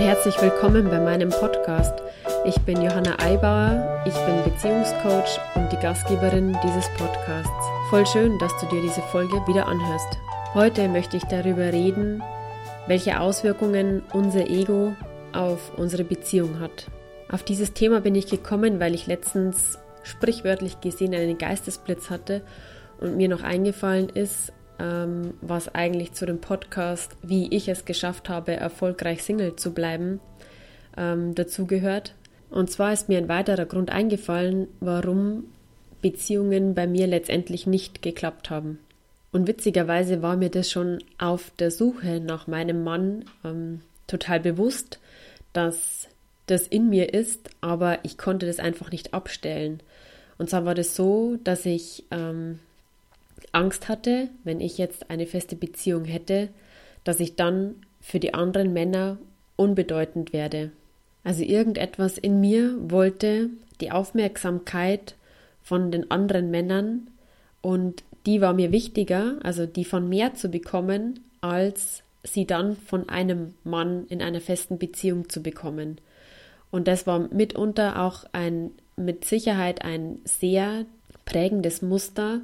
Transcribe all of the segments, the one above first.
herzlich willkommen bei meinem Podcast. Ich bin Johanna Eibauer, ich bin Beziehungscoach und die Gastgeberin dieses Podcasts. Voll schön, dass du dir diese Folge wieder anhörst. Heute möchte ich darüber reden, welche Auswirkungen unser Ego auf unsere Beziehung hat. Auf dieses Thema bin ich gekommen, weil ich letztens sprichwörtlich gesehen einen Geistesblitz hatte und mir noch eingefallen ist, ähm, was eigentlich zu dem Podcast, wie ich es geschafft habe, erfolgreich Single zu bleiben, ähm, dazugehört. Und zwar ist mir ein weiterer Grund eingefallen, warum Beziehungen bei mir letztendlich nicht geklappt haben. Und witzigerweise war mir das schon auf der Suche nach meinem Mann ähm, total bewusst, dass das in mir ist, aber ich konnte das einfach nicht abstellen. Und zwar war das so, dass ich ähm, Angst hatte, wenn ich jetzt eine feste Beziehung hätte, dass ich dann für die anderen Männer unbedeutend werde. Also irgendetwas in mir wollte die Aufmerksamkeit von den anderen Männern und die war mir wichtiger, also die von mehr zu bekommen, als sie dann von einem Mann in einer festen Beziehung zu bekommen. Und das war mitunter auch ein, mit Sicherheit ein sehr prägendes Muster,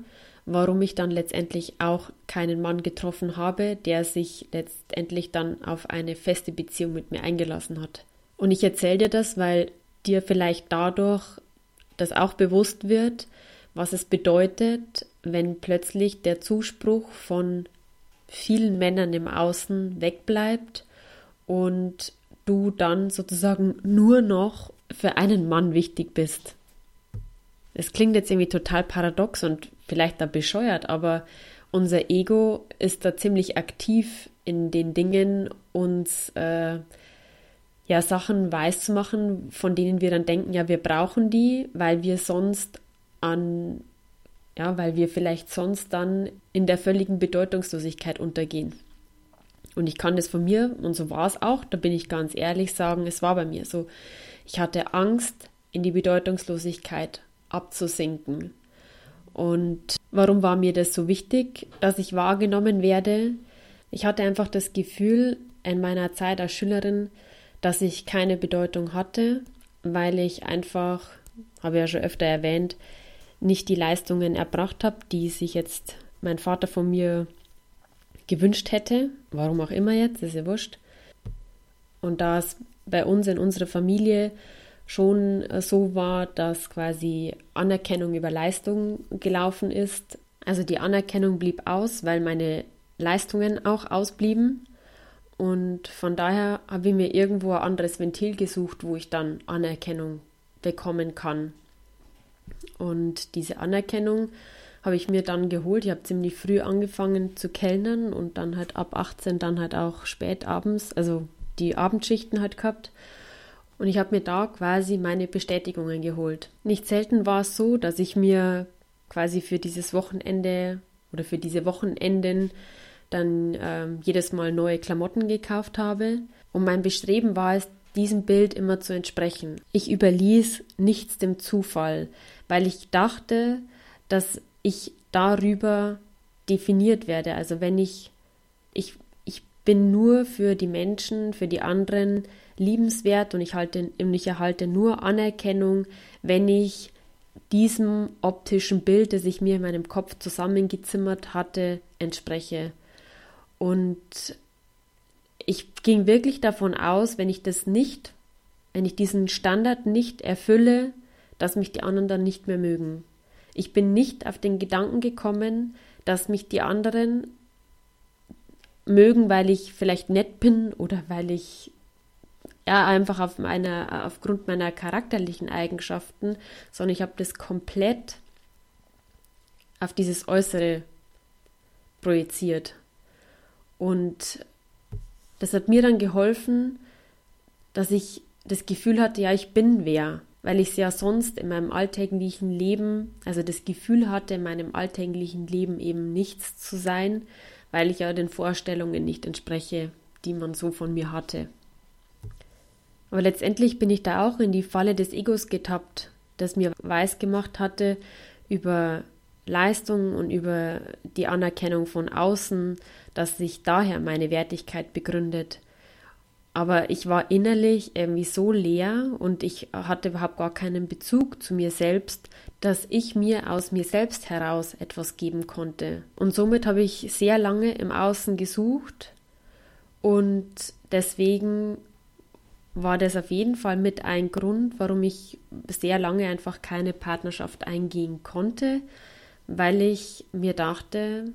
warum ich dann letztendlich auch keinen Mann getroffen habe, der sich letztendlich dann auf eine feste Beziehung mit mir eingelassen hat. Und ich erzähle dir das, weil dir vielleicht dadurch das auch bewusst wird, was es bedeutet, wenn plötzlich der Zuspruch von vielen Männern im Außen wegbleibt und du dann sozusagen nur noch für einen Mann wichtig bist. Es klingt jetzt irgendwie total paradox und vielleicht da bescheuert, aber unser Ego ist da ziemlich aktiv in den Dingen, uns äh, ja Sachen weiszumachen, von denen wir dann denken, ja, wir brauchen die, weil wir sonst an, ja, weil wir vielleicht sonst dann in der völligen Bedeutungslosigkeit untergehen. Und ich kann das von mir, und so war es auch, da bin ich ganz ehrlich sagen, es war bei mir so. Ich hatte Angst, in die Bedeutungslosigkeit abzusinken. Und warum war mir das so wichtig, dass ich wahrgenommen werde? Ich hatte einfach das Gefühl in meiner Zeit als Schülerin, dass ich keine Bedeutung hatte, weil ich einfach, habe ja schon öfter erwähnt, nicht die Leistungen erbracht habe, die sich jetzt mein Vater von mir gewünscht hätte. Warum auch immer jetzt, ist ja wurscht. Und da es bei uns in unserer Familie schon äh, so war, dass quasi Anerkennung über Leistung gelaufen ist. Also die Anerkennung blieb aus, weil meine Leistungen auch ausblieben. Und von daher habe ich mir irgendwo ein anderes Ventil gesucht, wo ich dann Anerkennung bekommen kann. Und diese Anerkennung habe ich mir dann geholt. Ich habe ziemlich früh angefangen zu kellnern und dann halt ab 18 dann halt auch spät abends, also die Abendschichten halt gehabt. Und ich habe mir da quasi meine Bestätigungen geholt. Nicht selten war es so, dass ich mir quasi für dieses Wochenende oder für diese Wochenenden dann ähm, jedes Mal neue Klamotten gekauft habe. Und mein Bestreben war es, diesem Bild immer zu entsprechen. Ich überließ nichts dem Zufall, weil ich dachte, dass ich darüber definiert werde. Also wenn ich, ich, ich bin nur für die Menschen, für die anderen liebenswert und ich halte und ich erhalte nur Anerkennung, wenn ich diesem optischen Bild, das ich mir in meinem Kopf zusammengezimmert hatte, entspreche. Und ich ging wirklich davon aus, wenn ich das nicht, wenn ich diesen Standard nicht erfülle, dass mich die anderen dann nicht mehr mögen. Ich bin nicht auf den Gedanken gekommen, dass mich die anderen mögen, weil ich vielleicht nett bin oder weil ich ja, einfach auf meine, aufgrund meiner charakterlichen Eigenschaften, sondern ich habe das komplett auf dieses Äußere projiziert. Und das hat mir dann geholfen, dass ich das Gefühl hatte, ja, ich bin wer, weil ich es ja sonst in meinem alltäglichen Leben, also das Gefühl hatte, in meinem alltäglichen Leben eben nichts zu sein, weil ich ja den Vorstellungen nicht entspreche, die man so von mir hatte. Aber letztendlich bin ich da auch in die Falle des Egos getappt, das mir weisgemacht hatte über Leistung und über die Anerkennung von außen, dass sich daher meine Wertigkeit begründet. aber ich war innerlich irgendwie so leer und ich hatte überhaupt gar keinen Bezug zu mir selbst, dass ich mir aus mir selbst heraus etwas geben konnte. Und somit habe ich sehr lange im Außen gesucht und deswegen war das auf jeden Fall mit ein Grund, warum ich sehr lange einfach keine Partnerschaft eingehen konnte, weil ich mir dachte,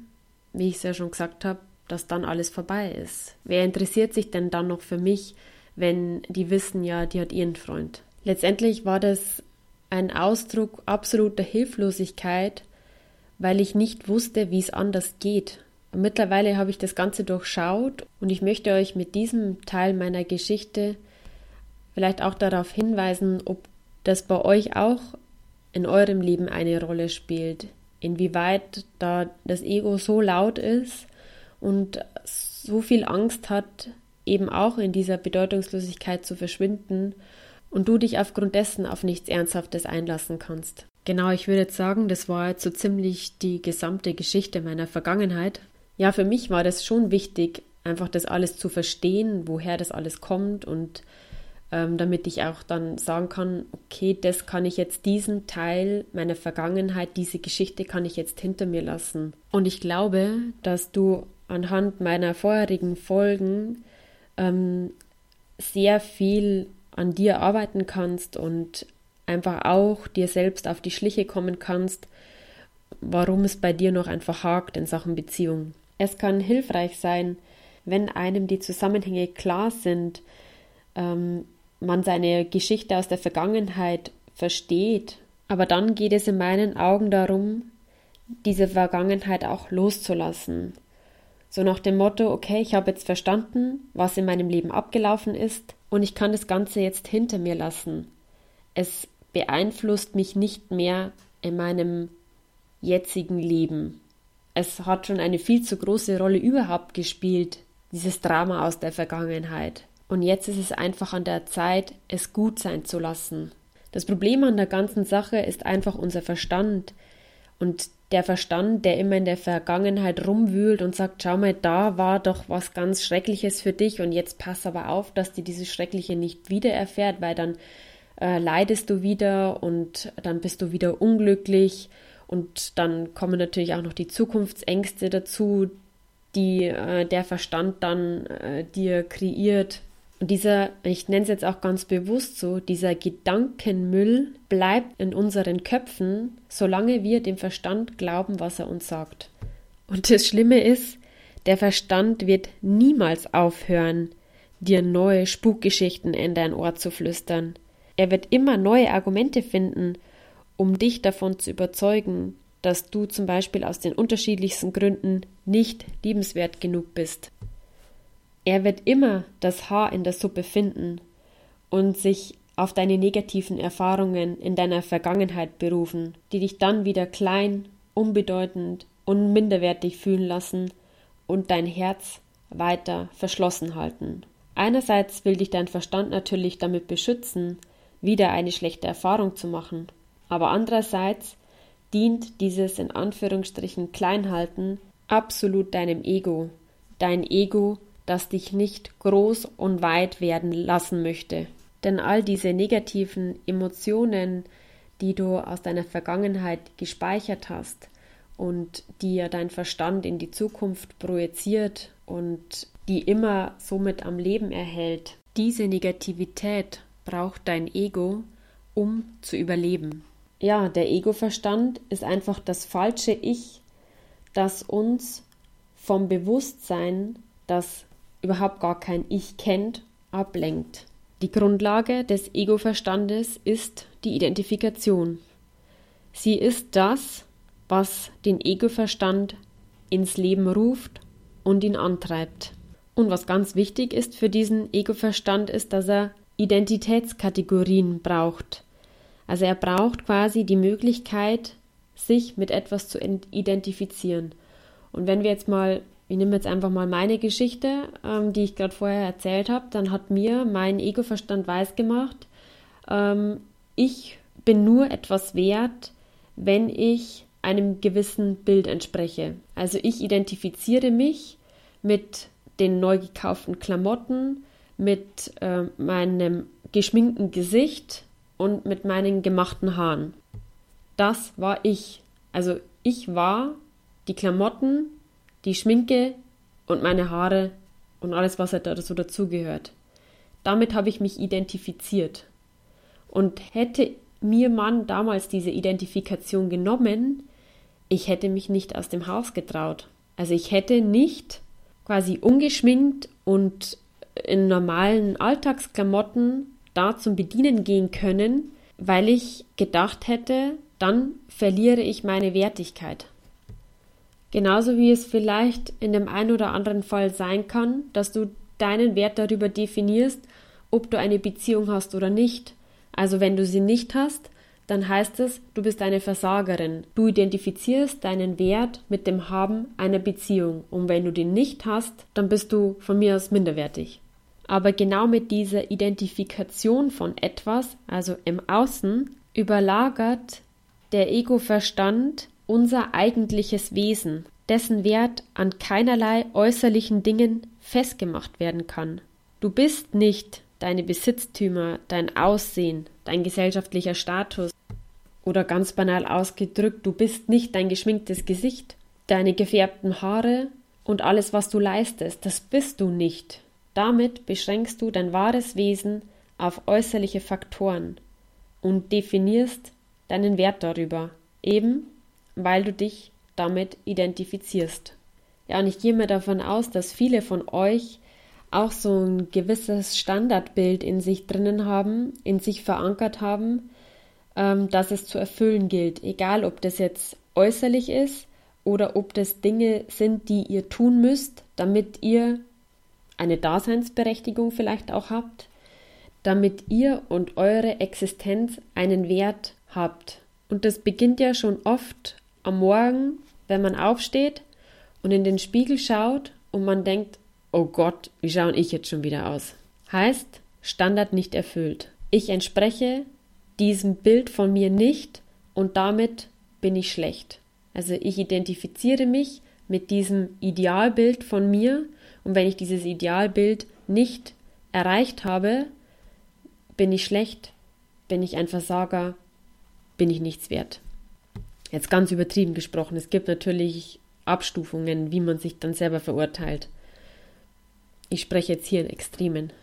wie ich es ja schon gesagt habe, dass dann alles vorbei ist. Wer interessiert sich denn dann noch für mich, wenn die wissen ja, die hat ihren Freund? Letztendlich war das ein Ausdruck absoluter Hilflosigkeit, weil ich nicht wusste, wie es anders geht. Mittlerweile habe ich das Ganze durchschaut und ich möchte euch mit diesem Teil meiner Geschichte vielleicht auch darauf hinweisen, ob das bei euch auch in eurem Leben eine Rolle spielt. Inwieweit da das Ego so laut ist und so viel Angst hat, eben auch in dieser Bedeutungslosigkeit zu verschwinden und du dich aufgrund dessen auf nichts Ernsthaftes einlassen kannst. Genau, ich würde jetzt sagen, das war jetzt so ziemlich die gesamte Geschichte meiner Vergangenheit. Ja, für mich war das schon wichtig, einfach das alles zu verstehen, woher das alles kommt und ähm, damit ich auch dann sagen kann, okay, das kann ich jetzt, diesen Teil meiner Vergangenheit, diese Geschichte kann ich jetzt hinter mir lassen. Und ich glaube, dass du anhand meiner vorherigen Folgen ähm, sehr viel an dir arbeiten kannst und einfach auch dir selbst auf die Schliche kommen kannst, warum es bei dir noch einfach hakt in Sachen Beziehung. Es kann hilfreich sein, wenn einem die Zusammenhänge klar sind, ähm, man seine Geschichte aus der Vergangenheit versteht. Aber dann geht es in meinen Augen darum, diese Vergangenheit auch loszulassen, so nach dem Motto, okay, ich habe jetzt verstanden, was in meinem Leben abgelaufen ist und ich kann das Ganze jetzt hinter mir lassen. Es beeinflusst mich nicht mehr in meinem jetzigen Leben. Es hat schon eine viel zu große Rolle überhaupt gespielt, dieses Drama aus der Vergangenheit. Und jetzt ist es einfach an der Zeit, es gut sein zu lassen. Das Problem an der ganzen Sache ist einfach unser Verstand. Und der Verstand, der immer in der Vergangenheit rumwühlt und sagt, schau mal, da war doch was ganz Schreckliches für dich und jetzt pass aber auf, dass dir dieses Schreckliche nicht wieder erfährt, weil dann äh, leidest du wieder und dann bist du wieder unglücklich und dann kommen natürlich auch noch die Zukunftsängste dazu, die äh, der Verstand dann äh, dir kreiert und dieser, ich nenne es jetzt auch ganz bewusst so, dieser Gedankenmüll bleibt in unseren Köpfen, solange wir dem Verstand glauben, was er uns sagt. Und das Schlimme ist, der Verstand wird niemals aufhören, dir neue Spukgeschichten in dein Ohr zu flüstern. Er wird immer neue Argumente finden, um dich davon zu überzeugen, dass du zum Beispiel aus den unterschiedlichsten Gründen nicht liebenswert genug bist. Er wird immer das Haar in der Suppe finden und sich auf deine negativen Erfahrungen in deiner Vergangenheit berufen, die dich dann wieder klein, unbedeutend und minderwertig fühlen lassen und dein Herz weiter verschlossen halten. Einerseits will dich dein Verstand natürlich damit beschützen, wieder eine schlechte Erfahrung zu machen, aber andererseits dient dieses in Anführungsstrichen Kleinhalten absolut deinem Ego. Dein Ego das dich nicht groß und weit werden lassen möchte. Denn all diese negativen Emotionen, die du aus deiner Vergangenheit gespeichert hast und die ja dein Verstand in die Zukunft projiziert und die immer somit am Leben erhält, diese Negativität braucht dein Ego, um zu überleben. Ja, der Ego-Verstand ist einfach das falsche Ich, das uns vom Bewusstsein, das überhaupt gar kein Ich kennt, ablenkt. Die Grundlage des Ego-Verstandes ist die Identifikation. Sie ist das, was den Ego-Verstand ins Leben ruft und ihn antreibt. Und was ganz wichtig ist für diesen Ego-Verstand ist, dass er Identitätskategorien braucht. Also er braucht quasi die Möglichkeit, sich mit etwas zu identifizieren. Und wenn wir jetzt mal ich nehme jetzt einfach mal meine Geschichte, ähm, die ich gerade vorher erzählt habe, dann hat mir mein Egoverstand weiß gemacht, ähm, ich bin nur etwas wert, wenn ich einem gewissen Bild entspreche. Also ich identifiziere mich mit den neu gekauften Klamotten, mit äh, meinem geschminkten Gesicht und mit meinen gemachten Haaren. Das war ich. Also ich war die Klamotten, die Schminke und meine Haare und alles, was halt da so dazugehört. Damit habe ich mich identifiziert. Und hätte mir man damals diese Identifikation genommen, ich hätte mich nicht aus dem Haus getraut. Also ich hätte nicht quasi ungeschminkt und in normalen Alltagsklamotten da zum Bedienen gehen können, weil ich gedacht hätte, dann verliere ich meine Wertigkeit. Genauso wie es vielleicht in dem einen oder anderen Fall sein kann, dass du deinen Wert darüber definierst, ob du eine Beziehung hast oder nicht. Also wenn du sie nicht hast, dann heißt es, du bist eine Versagerin. Du identifizierst deinen Wert mit dem Haben einer Beziehung. Und wenn du den nicht hast, dann bist du von mir aus minderwertig. Aber genau mit dieser Identifikation von etwas, also im Außen, überlagert der Ego-Verstand unser eigentliches Wesen, dessen Wert an keinerlei äußerlichen Dingen festgemacht werden kann. Du bist nicht deine Besitztümer, dein Aussehen, dein gesellschaftlicher Status, oder ganz banal ausgedrückt, du bist nicht dein geschminktes Gesicht, deine gefärbten Haare und alles, was du leistest, das bist du nicht. Damit beschränkst du dein wahres Wesen auf äußerliche Faktoren und definierst deinen Wert darüber, eben weil du dich damit identifizierst. Ja, und ich gehe mir davon aus, dass viele von euch auch so ein gewisses Standardbild in sich drinnen haben, in sich verankert haben, ähm, dass es zu erfüllen gilt, egal ob das jetzt äußerlich ist oder ob das Dinge sind, die ihr tun müsst, damit ihr eine Daseinsberechtigung vielleicht auch habt, damit ihr und eure Existenz einen Wert habt. Und das beginnt ja schon oft am Morgen, wenn man aufsteht und in den Spiegel schaut und man denkt, oh Gott, wie schaue ich jetzt schon wieder aus? Heißt, Standard nicht erfüllt. Ich entspreche diesem Bild von mir nicht und damit bin ich schlecht. Also ich identifiziere mich mit diesem Idealbild von mir und wenn ich dieses Idealbild nicht erreicht habe, bin ich schlecht, bin ich ein Versager, bin ich nichts wert. Jetzt ganz übertrieben gesprochen, es gibt natürlich Abstufungen, wie man sich dann selber verurteilt. Ich spreche jetzt hier in Extremen.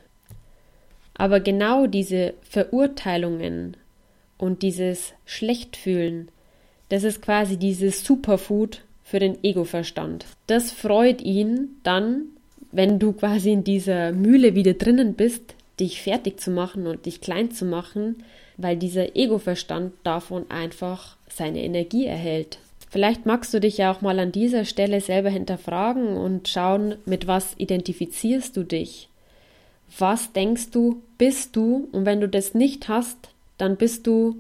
Aber genau diese Verurteilungen und dieses Schlechtfühlen, das ist quasi dieses Superfood für den Ego-Verstand. Das freut ihn dann, wenn du quasi in dieser Mühle wieder drinnen bist, dich fertig zu machen und dich klein zu machen, weil dieser Ego-Verstand davon einfach seine Energie erhält. Vielleicht magst du dich ja auch mal an dieser Stelle selber hinterfragen und schauen, mit was identifizierst du dich? Was denkst du, bist du? Und wenn du das nicht hast, dann bist du,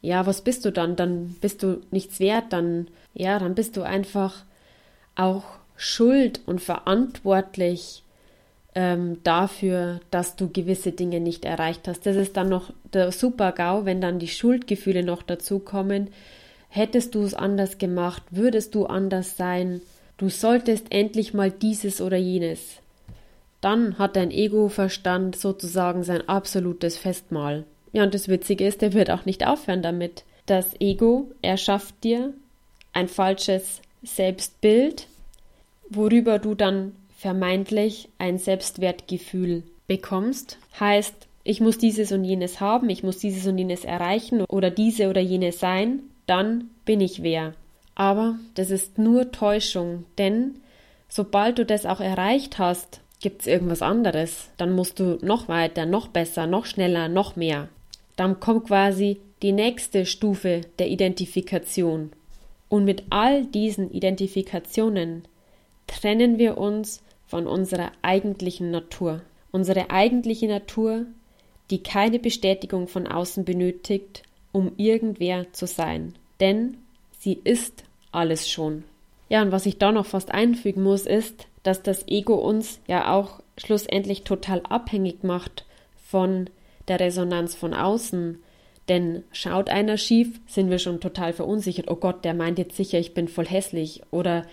ja, was bist du dann? Dann bist du nichts wert, dann, ja, dann bist du einfach auch schuld und verantwortlich ähm, dafür, dass du gewisse Dinge nicht erreicht hast. Das ist dann noch der Super-GAU, wenn dann die Schuldgefühle noch dazukommen. Hättest du es anders gemacht, würdest du anders sein, du solltest endlich mal dieses oder jenes dann hat dein Ego-Verstand sozusagen sein absolutes Festmahl. Ja, und das Witzige ist, der wird auch nicht aufhören damit. Das Ego erschafft dir ein falsches Selbstbild, worüber du dann vermeintlich ein Selbstwertgefühl bekommst. Heißt, ich muss dieses und jenes haben, ich muss dieses und jenes erreichen oder diese oder jene sein, dann bin ich wer. Aber das ist nur Täuschung, denn sobald du das auch erreicht hast, gibt es irgendwas anderes. Dann musst du noch weiter, noch besser, noch schneller, noch mehr. Dann kommt quasi die nächste Stufe der Identifikation. Und mit all diesen Identifikationen trennen wir uns von unserer eigentlichen Natur. Unsere eigentliche Natur, die keine Bestätigung von außen benötigt, um irgendwer zu sein. Denn sie ist alles schon. Ja, und was ich da noch fast einfügen muss, ist, dass das Ego uns ja auch schlussendlich total abhängig macht von der Resonanz von außen. Denn schaut einer schief, sind wir schon total verunsichert. Oh Gott, der meint jetzt sicher, ich bin voll hässlich. Oder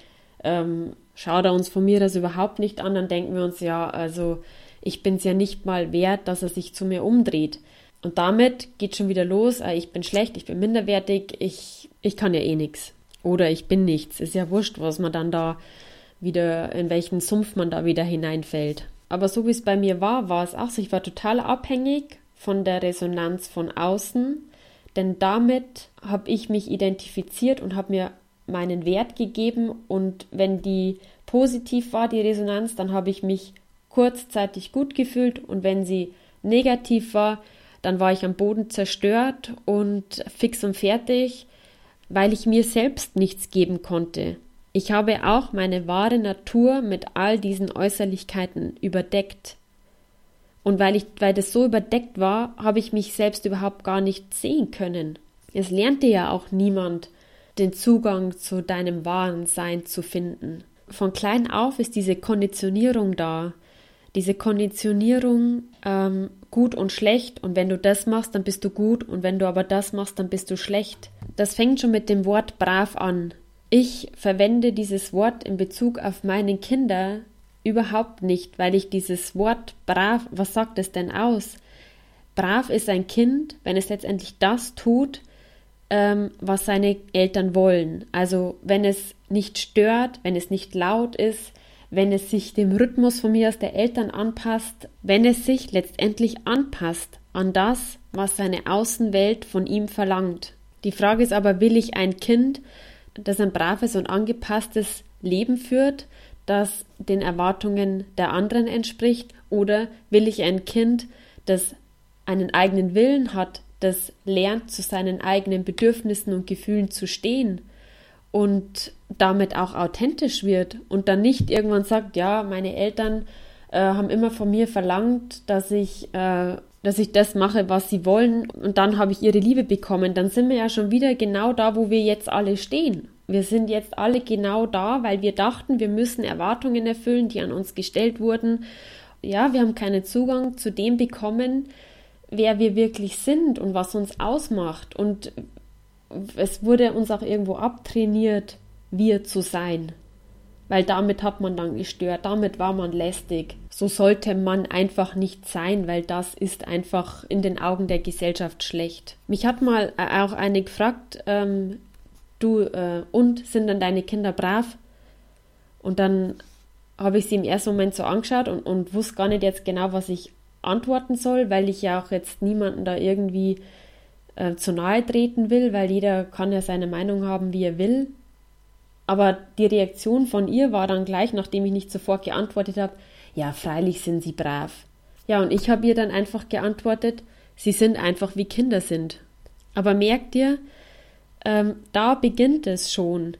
ähm, schaut er uns von mir das überhaupt nicht an, dann denken wir uns, ja, also ich bin es ja nicht mal wert, dass er sich zu mir umdreht. Und damit geht schon wieder los, äh, ich bin schlecht, ich bin minderwertig, ich, ich kann ja eh nichts. Oder ich bin nichts. Ist ja wurscht, was man dann da wieder, in welchen Sumpf man da wieder hineinfällt. Aber so wie es bei mir war, war es auch so, ich war total abhängig von der Resonanz von außen, denn damit habe ich mich identifiziert und habe mir meinen Wert gegeben und wenn die positiv war, die Resonanz, dann habe ich mich kurzzeitig gut gefühlt und wenn sie negativ war, dann war ich am Boden zerstört und fix und fertig, weil ich mir selbst nichts geben konnte. Ich habe auch meine wahre Natur mit all diesen Äußerlichkeiten überdeckt. Und weil ich, weil das so überdeckt war, habe ich mich selbst überhaupt gar nicht sehen können. Es lernte ja auch niemand, den Zugang zu deinem wahren Sein zu finden. Von klein auf ist diese Konditionierung da. Diese Konditionierung ähm, gut und schlecht und wenn du das machst, dann bist du gut und wenn du aber das machst, dann bist du schlecht. Das fängt schon mit dem Wort brav an. Ich verwende dieses Wort in Bezug auf meine Kinder überhaupt nicht, weil ich dieses Wort brav, was sagt es denn aus? Brav ist ein Kind, wenn es letztendlich das tut, ähm, was seine Eltern wollen. Also wenn es nicht stört, wenn es nicht laut ist, wenn es sich dem Rhythmus von mir aus der Eltern anpasst, wenn es sich letztendlich anpasst an das, was seine Außenwelt von ihm verlangt. Die Frage ist aber, will ich ein Kind, das ein braves und angepasstes Leben führt, das den Erwartungen der anderen entspricht, oder will ich ein Kind, das einen eigenen Willen hat, das lernt, zu seinen eigenen Bedürfnissen und Gefühlen zu stehen und damit auch authentisch wird und dann nicht irgendwann sagt, ja, meine Eltern äh, haben immer von mir verlangt, dass ich, äh, dass ich das mache, was sie wollen und dann habe ich ihre Liebe bekommen, dann sind wir ja schon wieder genau da, wo wir jetzt alle stehen. Wir sind jetzt alle genau da, weil wir dachten, wir müssen Erwartungen erfüllen, die an uns gestellt wurden. Ja, wir haben keinen Zugang zu dem bekommen, wer wir wirklich sind und was uns ausmacht. Und es wurde uns auch irgendwo abtrainiert, wir zu sein. Weil damit hat man dann gestört, damit war man lästig. So sollte man einfach nicht sein, weil das ist einfach in den Augen der Gesellschaft schlecht. Mich hat mal auch eine gefragt, ähm, du, äh, und sind dann deine Kinder brav? Und dann habe ich sie im ersten Moment so angeschaut und, und wusste gar nicht jetzt genau, was ich antworten soll, weil ich ja auch jetzt niemanden da irgendwie äh, zu nahe treten will, weil jeder kann ja seine Meinung haben, wie er will. Aber die Reaktion von ihr war dann gleich, nachdem ich nicht sofort geantwortet habe, ja, freilich sind sie brav. Ja, und ich habe ihr dann einfach geantwortet, sie sind einfach wie Kinder sind. Aber merkt ihr, ähm, da beginnt es schon.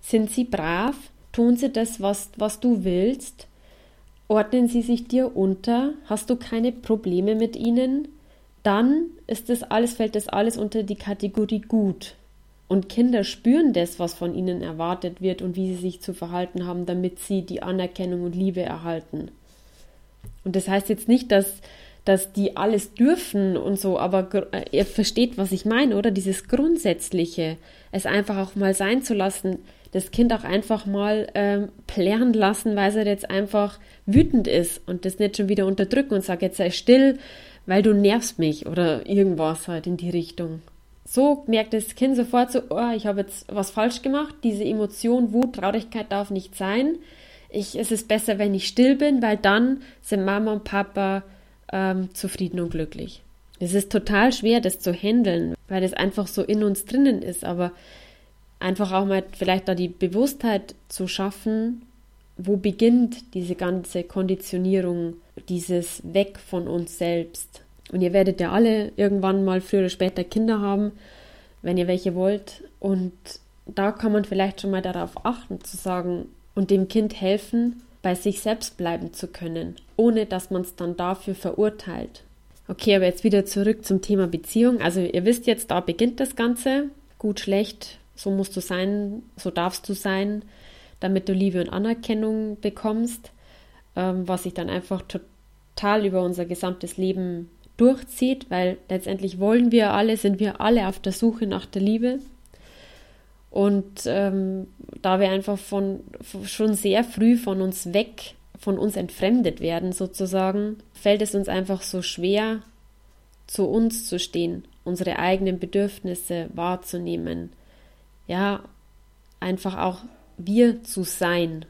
Sind sie brav? Tun sie das, was, was du willst? Ordnen sie sich dir unter? Hast du keine Probleme mit ihnen? dann ist das alles, fällt das alles unter die Kategorie gut. Und Kinder spüren das, was von ihnen erwartet wird und wie sie sich zu verhalten haben, damit sie die Anerkennung und Liebe erhalten. Und das heißt jetzt nicht, dass, dass die alles dürfen und so, aber äh, ihr versteht, was ich meine, oder? Dieses Grundsätzliche, es einfach auch mal sein zu lassen, das Kind auch einfach mal ähm, plären lassen, weil es jetzt einfach wütend ist und das nicht schon wieder unterdrücken und sagt, jetzt sei still, weil du nervst mich oder irgendwas halt in die Richtung. So merkt das Kind sofort so, oh, ich habe jetzt was falsch gemacht. Diese Emotion, Wut, Traurigkeit darf nicht sein. Ich, es ist besser, wenn ich still bin, weil dann sind Mama und Papa ähm, zufrieden und glücklich. Es ist total schwer, das zu handeln, weil das einfach so in uns drinnen ist, aber einfach auch mal vielleicht da die Bewusstheit zu schaffen, wo beginnt diese ganze Konditionierung, dieses Weg von uns selbst. Und ihr werdet ja alle irgendwann mal früher oder später Kinder haben, wenn ihr welche wollt. Und da kann man vielleicht schon mal darauf achten, zu sagen und dem Kind helfen, bei sich selbst bleiben zu können, ohne dass man es dann dafür verurteilt. Okay, aber jetzt wieder zurück zum Thema Beziehung. Also ihr wisst jetzt, da beginnt das Ganze. Gut, schlecht, so musst du sein, so darfst du sein damit du Liebe und Anerkennung bekommst, ähm, was sich dann einfach total über unser gesamtes Leben durchzieht, weil letztendlich wollen wir alle, sind wir alle auf der Suche nach der Liebe. Und ähm, da wir einfach von, von, schon sehr früh von uns weg von uns entfremdet werden sozusagen, fällt es uns einfach so schwer, zu uns zu stehen, unsere eigenen Bedürfnisse wahrzunehmen. Ja, einfach auch wir zu sein,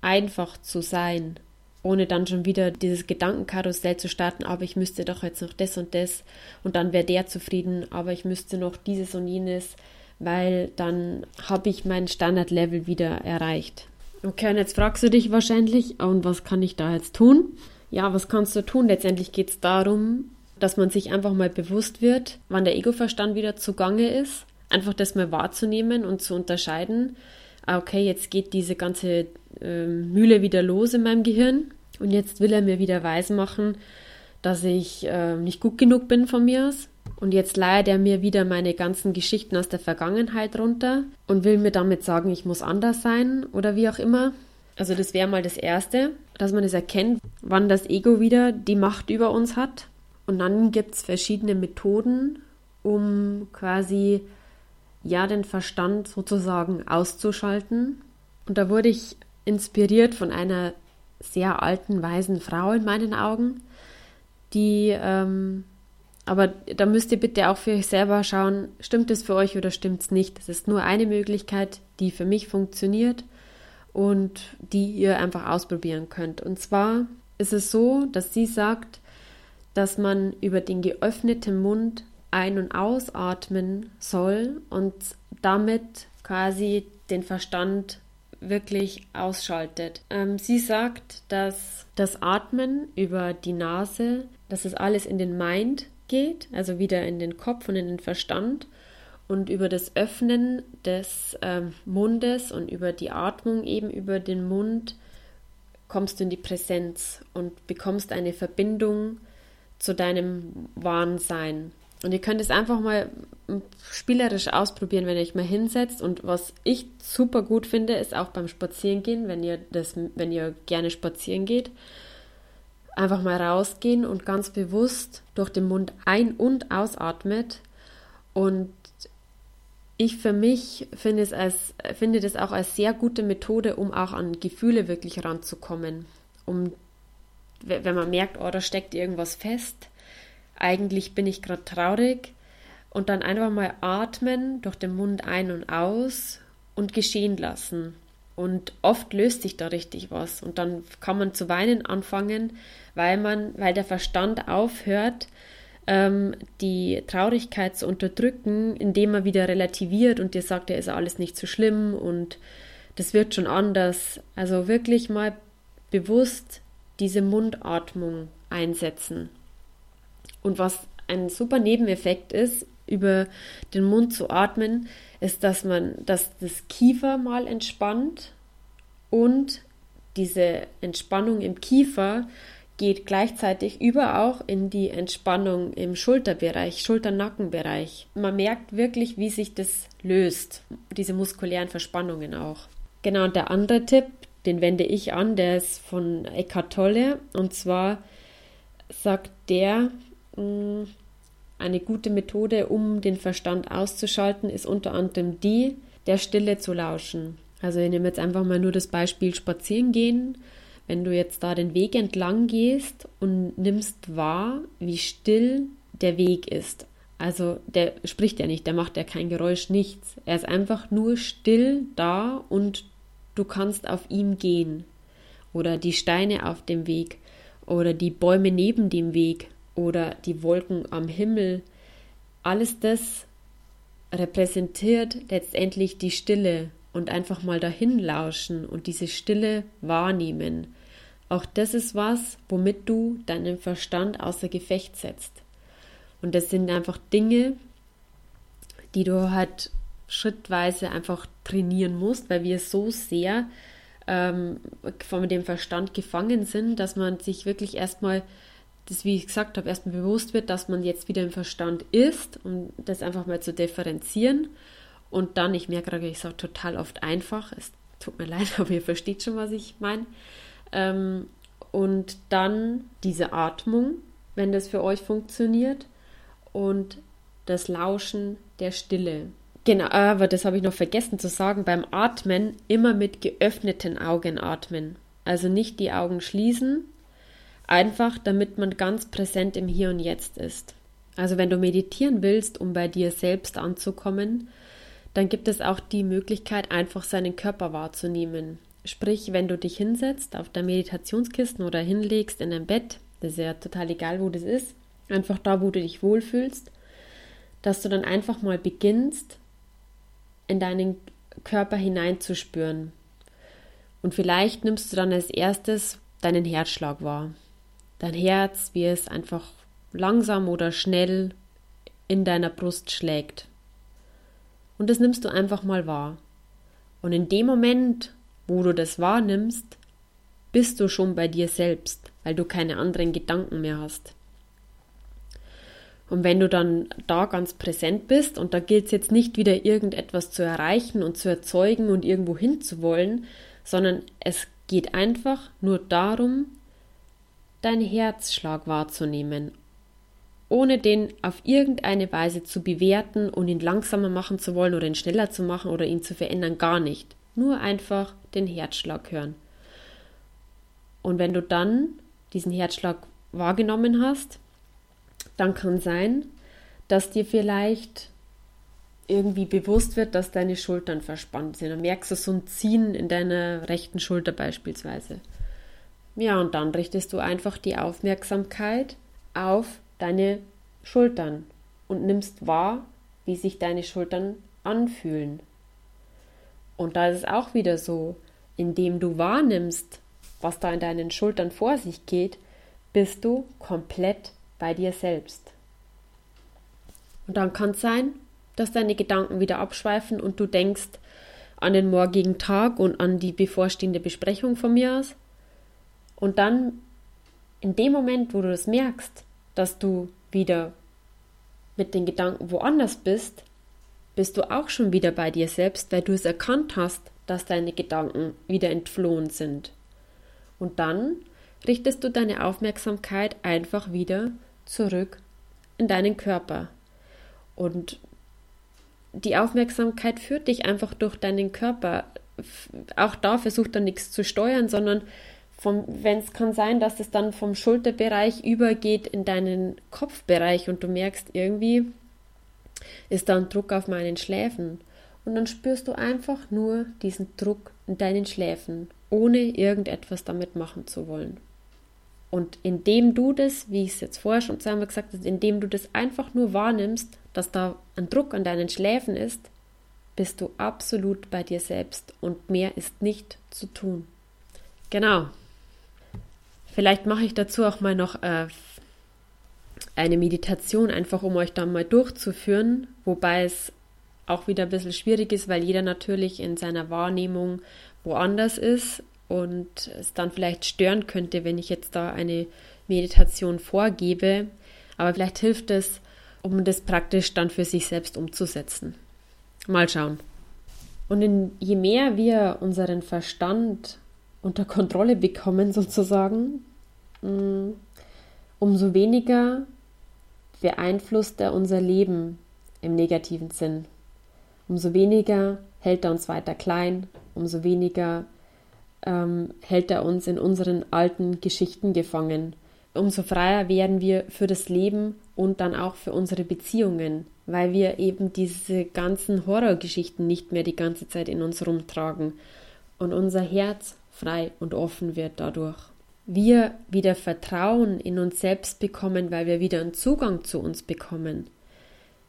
einfach zu sein, ohne dann schon wieder dieses Gedankenkarussell zu starten, aber ich müsste doch jetzt noch das und das und dann wäre der zufrieden, aber ich müsste noch dieses und jenes, weil dann habe ich mein Standardlevel wieder erreicht. Okay, und jetzt fragst du dich wahrscheinlich, und was kann ich da jetzt tun? Ja, was kannst du tun? Letztendlich geht es darum, dass man sich einfach mal bewusst wird, wann der Egoverstand wieder zugange ist. Einfach das mal wahrzunehmen und zu unterscheiden. Ah, okay, jetzt geht diese ganze äh, Mühle wieder los in meinem Gehirn. Und jetzt will er mir wieder weismachen, dass ich äh, nicht gut genug bin von mir aus. Und jetzt leiert er mir wieder meine ganzen Geschichten aus der Vergangenheit runter und will mir damit sagen, ich muss anders sein oder wie auch immer. Also das wäre mal das Erste, dass man es das erkennt, wann das Ego wieder die Macht über uns hat. Und dann gibt es verschiedene Methoden, um quasi ja den Verstand sozusagen auszuschalten. Und da wurde ich inspiriert von einer sehr alten, weisen Frau in meinen Augen, die ähm, aber da müsst ihr bitte auch für euch selber schauen, stimmt es für euch oder stimmt es nicht. Das ist nur eine Möglichkeit, die für mich funktioniert und die ihr einfach ausprobieren könnt. Und zwar ist es so, dass sie sagt, dass man über den geöffneten Mund ein- und ausatmen soll und damit quasi den Verstand wirklich ausschaltet. Ähm, sie sagt, dass das Atmen über die Nase, dass es alles in den Mind geht, also wieder in den Kopf und in den Verstand. Und über das Öffnen des ähm, Mundes und über die Atmung eben über den Mund kommst du in die Präsenz und bekommst eine Verbindung zu deinem wahren. Und ihr könnt es einfach mal spielerisch ausprobieren, wenn ihr euch mal hinsetzt. Und was ich super gut finde, ist auch beim Spazierengehen, wenn ihr das, wenn ihr gerne spazieren geht, einfach mal rausgehen und ganz bewusst durch den Mund ein- und ausatmet. Und ich für mich finde, es als, finde das auch als sehr gute Methode, um auch an Gefühle wirklich ranzukommen. Um, wenn man merkt, oh, da steckt irgendwas fest, eigentlich bin ich gerade traurig, und dann einfach mal atmen durch den Mund ein und aus und geschehen lassen. Und oft löst sich da richtig was. Und dann kann man zu weinen anfangen, weil man, weil der Verstand aufhört, ähm, die Traurigkeit zu unterdrücken, indem er wieder relativiert und dir sagt, ja, ist alles nicht so schlimm und das wird schon anders. Also wirklich mal bewusst diese Mundatmung einsetzen. Und was ein super Nebeneffekt ist, über den Mund zu atmen, ist, dass man, dass das Kiefer mal entspannt und diese Entspannung im Kiefer geht gleichzeitig über auch in die Entspannung im Schulterbereich, Schulternackenbereich. Man merkt wirklich, wie sich das löst, diese muskulären Verspannungen auch. Genau, und der andere Tipp, den wende ich an, der ist von Eckhart Tolle und zwar sagt der, eine gute Methode, um den Verstand auszuschalten, ist unter anderem die, der Stille zu lauschen. Also ich nehme jetzt einfach mal nur das Beispiel spazieren gehen. Wenn du jetzt da den Weg entlang gehst und nimmst wahr, wie still der Weg ist. Also der spricht ja nicht, der macht ja kein Geräusch, nichts. Er ist einfach nur still da und du kannst auf ihm gehen. Oder die Steine auf dem Weg oder die Bäume neben dem Weg oder die Wolken am Himmel. Alles das repräsentiert letztendlich die Stille und einfach mal dahin lauschen und diese Stille wahrnehmen. Auch das ist was, womit du deinen Verstand außer Gefecht setzt. Und das sind einfach Dinge, die du halt schrittweise einfach trainieren musst, weil wir so sehr ähm, von dem Verstand gefangen sind, dass man sich wirklich erstmal das, wie ich gesagt habe, erstmal bewusst wird, dass man jetzt wieder im Verstand ist, um das einfach mal zu differenzieren. Und dann, ich merke gerade, ich sage total oft einfach, es tut mir leid, aber ihr versteht schon, was ich meine. Ähm, und dann diese Atmung, wenn das für euch funktioniert, und das Lauschen der Stille. Genau, aber das habe ich noch vergessen zu sagen, beim Atmen immer mit geöffneten Augen atmen. Also nicht die Augen schließen, einfach damit man ganz präsent im Hier und Jetzt ist. Also wenn du meditieren willst, um bei dir selbst anzukommen, dann gibt es auch die Möglichkeit, einfach seinen Körper wahrzunehmen. Sprich, wenn du dich hinsetzt auf der Meditationskisten oder hinlegst in ein Bett, das ist ja total egal, wo das ist, einfach da, wo du dich wohlfühlst, dass du dann einfach mal beginnst, in deinen Körper hineinzuspüren. Und vielleicht nimmst du dann als erstes deinen Herzschlag wahr. Dein Herz, wie es einfach langsam oder schnell in deiner Brust schlägt. Und das nimmst du einfach mal wahr. Und in dem Moment, wo du das wahrnimmst, bist du schon bei dir selbst, weil du keine anderen Gedanken mehr hast. Und wenn du dann da ganz präsent bist, und da gilt es jetzt nicht wieder irgendetwas zu erreichen und zu erzeugen und irgendwo hinzuwollen, sondern es geht einfach nur darum, deinen Herzschlag wahrzunehmen, ohne den auf irgendeine Weise zu bewerten und ihn langsamer machen zu wollen oder ihn schneller zu machen oder ihn zu verändern, gar nicht. Nur einfach den Herzschlag hören. Und wenn du dann diesen Herzschlag wahrgenommen hast, dann kann sein, dass dir vielleicht irgendwie bewusst wird, dass deine Schultern verspannt sind. Dann merkst du so ein Ziehen in deiner rechten Schulter beispielsweise. Ja, und dann richtest du einfach die Aufmerksamkeit auf deine Schultern und nimmst wahr, wie sich deine Schultern anfühlen. Und da ist es auch wieder so, indem du wahrnimmst, was da in deinen Schultern vor sich geht, bist du komplett bei dir selbst. Und dann kann es sein, dass deine Gedanken wieder abschweifen und du denkst an den morgigen Tag und an die bevorstehende Besprechung von mir aus. Und dann, in dem Moment, wo du das merkst, dass du wieder mit den Gedanken woanders bist, bist du auch schon wieder bei dir selbst, weil du es erkannt hast, dass deine Gedanken wieder entflohen sind. Und dann richtest du deine Aufmerksamkeit einfach wieder zurück in deinen Körper. Und die Aufmerksamkeit führt dich einfach durch deinen Körper. Auch da versucht er nichts zu steuern, sondern wenn es kann sein, dass es dann vom Schulterbereich übergeht in deinen Kopfbereich und du merkst irgendwie ist da ein Druck auf meinen Schläfen und dann spürst du einfach nur diesen Druck in deinen Schläfen, ohne irgendetwas damit machen zu wollen. Und indem du das, wie ich es jetzt vorher schon zweimal gesagt habe, indem du das einfach nur wahrnimmst, dass da ein Druck an deinen Schläfen ist, bist du absolut bei dir selbst und mehr ist nicht zu tun. Genau, Vielleicht mache ich dazu auch mal noch äh, eine Meditation, einfach um euch da mal durchzuführen, wobei es auch wieder ein bisschen schwierig ist, weil jeder natürlich in seiner Wahrnehmung woanders ist und es dann vielleicht stören könnte, wenn ich jetzt da eine Meditation vorgebe. Aber vielleicht hilft es, um das praktisch dann für sich selbst umzusetzen. Mal schauen. Und in, je mehr wir unseren Verstand unter Kontrolle bekommen, sozusagen, mm, umso weniger beeinflusst er unser Leben im negativen Sinn. Umso weniger hält er uns weiter klein, umso weniger ähm, hält er uns in unseren alten Geschichten gefangen. Umso freier werden wir für das Leben und dann auch für unsere Beziehungen, weil wir eben diese ganzen Horrorgeschichten nicht mehr die ganze Zeit in uns rumtragen und unser Herz frei und offen wird dadurch. Wir wieder Vertrauen in uns selbst bekommen, weil wir wieder einen Zugang zu uns bekommen,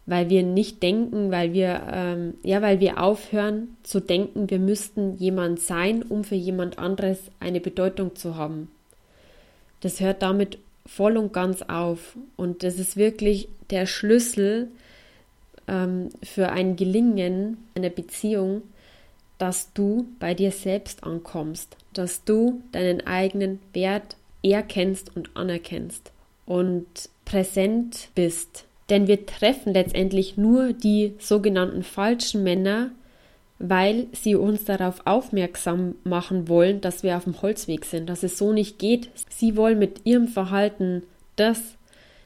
weil wir nicht denken, weil wir ähm, ja, weil wir aufhören zu denken, wir müssten jemand sein, um für jemand anderes eine Bedeutung zu haben. Das hört damit voll und ganz auf und das ist wirklich der Schlüssel ähm, für ein Gelingen einer Beziehung, dass du bei dir selbst ankommst, dass du deinen eigenen Wert erkennst und anerkennst und präsent bist. Denn wir treffen letztendlich nur die sogenannten falschen Männer, weil sie uns darauf aufmerksam machen wollen, dass wir auf dem Holzweg sind, dass es so nicht geht. Sie wollen mit ihrem Verhalten das,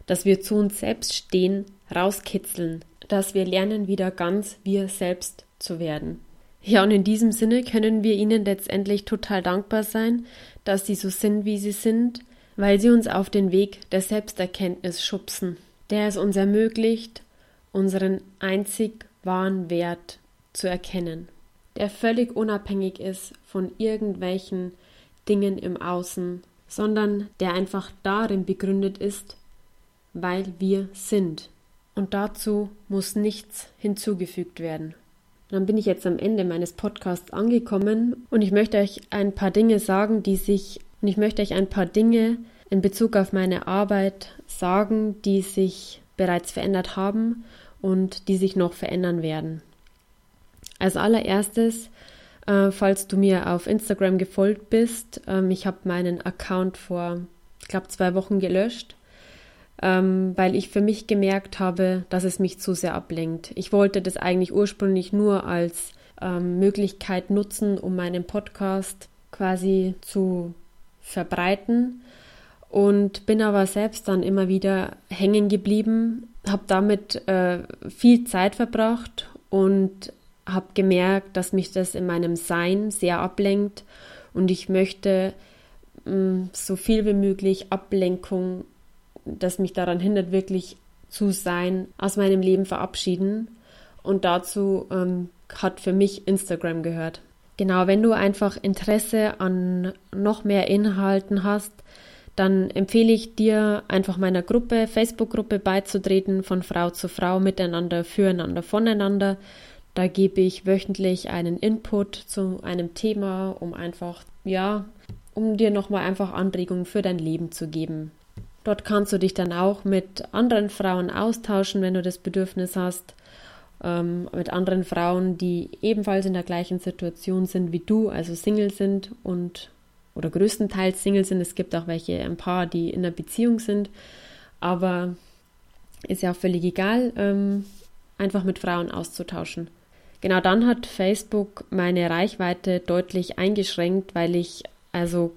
dass wir zu uns selbst stehen, rauskitzeln, dass wir lernen, wieder ganz wir selbst zu werden. Ja, und in diesem Sinne können wir ihnen letztendlich total dankbar sein, dass sie so sind, wie sie sind, weil sie uns auf den Weg der Selbsterkenntnis schubsen, der es uns ermöglicht, unseren einzig wahren Wert zu erkennen, der völlig unabhängig ist von irgendwelchen Dingen im Außen, sondern der einfach darin begründet ist, weil wir sind. Und dazu muss nichts hinzugefügt werden. Dann bin ich jetzt am Ende meines Podcasts angekommen und ich möchte euch ein paar Dinge sagen, die sich, und ich möchte euch ein paar Dinge in Bezug auf meine Arbeit sagen, die sich bereits verändert haben und die sich noch verändern werden. Als allererstes, äh, falls du mir auf Instagram gefolgt bist, ähm, ich habe meinen Account vor, ich glaube, zwei Wochen gelöscht ähm, weil ich für mich gemerkt habe, dass es mich zu sehr ablenkt. Ich wollte das eigentlich ursprünglich nur als ähm, Möglichkeit nutzen, um meinen Podcast quasi zu verbreiten und bin aber selbst dann immer wieder hängen geblieben, habe damit äh, viel Zeit verbracht und habe gemerkt, dass mich das in meinem Sein sehr ablenkt und ich möchte mh, mm, so viel wie möglich Ablenkung das mich daran hindert, wirklich zu sein, aus meinem Leben verabschieden. Und dazu ähm, hat für mich Instagram gehört. Genau, wenn du einfach Interesse an noch mehr Inhalten hast, dann empfehle ich dir, einfach meiner Gruppe, Facebook-Gruppe beizutreten, von Frau zu Frau, miteinander, füreinander, voneinander. Da gebe ich wöchentlich einen Input zu einem Thema, um einfach, ja, um dir nochmal einfach Anregungen für dein Leben zu geben. Dort kannst du dich dann auch mit anderen Frauen austauschen, wenn du das Bedürfnis hast, ähm, mit anderen Frauen, die ebenfalls in der gleichen Situation sind wie du, also Single sind und oder größtenteils Single sind. Es gibt auch welche, ein paar, die in einer Beziehung sind, aber ist ja auch völlig egal, ähm, einfach mit Frauen auszutauschen. Genau dann hat Facebook meine Reichweite deutlich eingeschränkt, weil ich also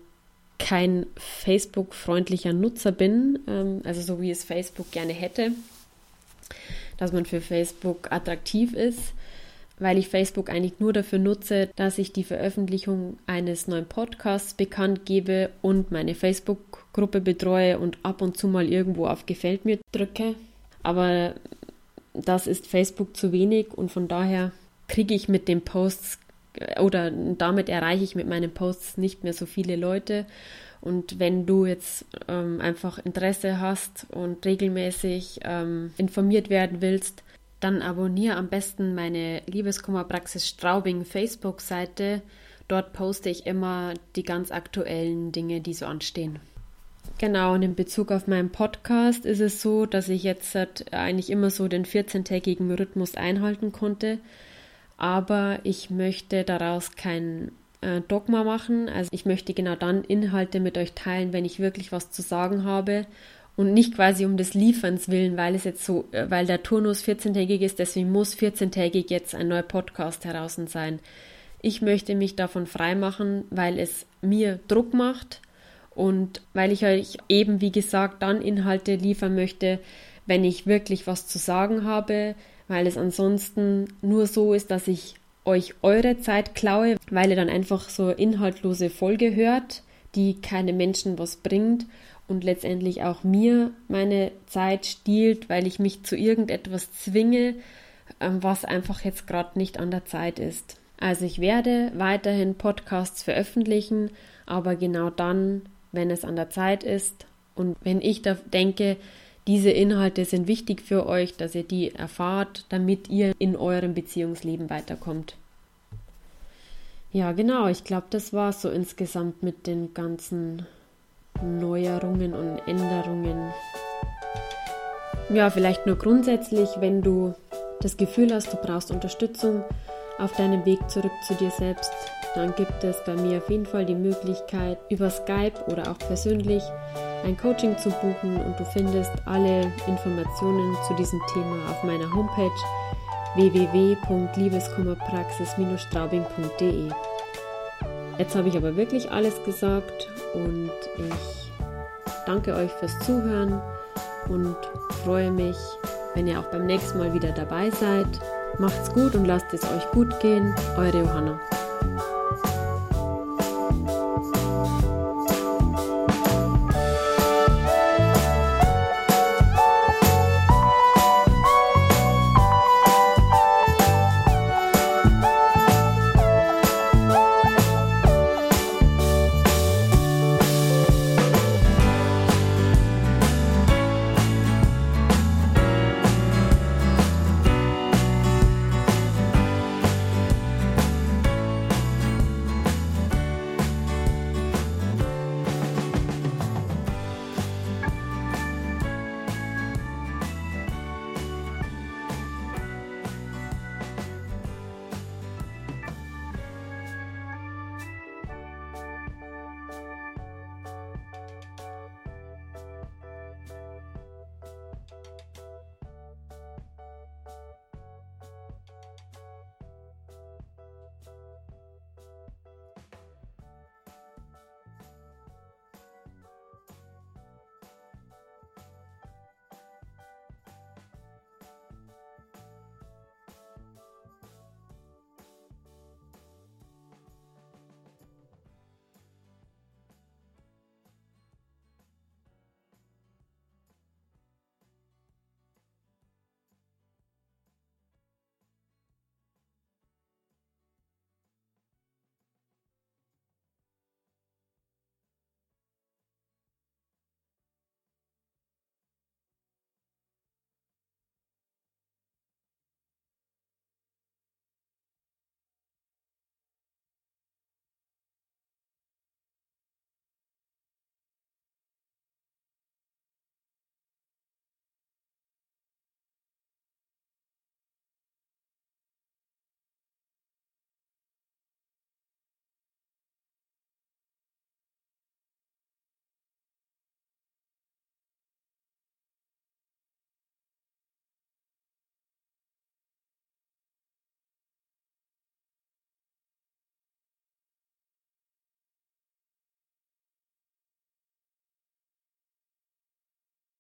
kein Facebook-freundlicher Nutzer bin, ähm, also so wie es Facebook gerne hätte, dass man für Facebook attraktiv ist, weil ich Facebook eigentlich nur dafür nutze, dass ich die Veröffentlichung eines neuen Podcasts bekannt gebe und meine Facebook-Gruppe betreue und ab und zu mal irgendwo auf Gefällt mir drücke. Aber das ist Facebook zu wenig und von daher kriege ich mit den Posts oder damit erreiche ich mit meinen Posts nicht mehr so viele Leute. Und wenn du jetzt ähm, einfach Interesse hast und regelmäßig ähm, informiert werden willst, dann abonniere am besten meine Liebeskummerpraxis Straubing Facebook-Seite. Dort poste ich immer die ganz aktuellen Dinge, die so anstehen. Genau, und in Bezug auf meinen Podcast ist es so, dass ich jetzt eigentlich immer so den 14-tägigen Rhythmus einhalten konnte aber ich möchte daraus kein äh, Dogma machen. Also ich möchte genau dann Inhalte mit euch teilen, wenn ich wirklich was zu sagen habe und nicht quasi um des Lieferns willen, weil es jetzt so, äh, weil der Turnus 14-tägig ist, deswegen muss 14-tägig jetzt ein neuer Podcast heraus sein. Ich möchte mich davon freimachen, weil es mir Druck macht und weil ich euch eben, wie gesagt, dann Inhalte liefern möchte, wenn ich wirklich was zu sagen habe, weil es ansonsten nur so ist, dass ich euch eure Zeit klaue, weil ihr dann einfach so inhaltlose Folge hört, die keine Menschen was bringt und letztendlich auch mir meine Zeit stiehlt, weil ich mich zu irgendetwas zwinge, ähm, was einfach jetzt gerade nicht an der Zeit ist. Also ich werde weiterhin Podcasts veröffentlichen, aber genau dann, wenn es an der Zeit ist und wenn ich da denke, diese Inhalte sind wichtig für euch, dass ihr die erfahrt, damit ihr in eurem Beziehungsleben weiterkommt. Ja, genau, ich glaube, das war so insgesamt mit den ganzen Neuerungen und Änderungen. Ja, vielleicht nur grundsätzlich, wenn du das Gefühl hast, du brauchst Unterstützung auf deinem Weg zurück zu dir selbst, dann gibt es bei mir auf jeden Fall die Möglichkeit, über Skype oder auch persönlich ein Coaching zu buchen und du findest alle Informationen zu diesem Thema auf meiner Homepage www.liebeskummerpraxis-straubing.de. Jetzt habe ich aber wirklich alles gesagt und ich danke euch fürs Zuhören und freue mich, wenn ihr auch beim nächsten Mal wieder dabei seid. Macht's gut und lasst es euch gut gehen. Eure Johanna.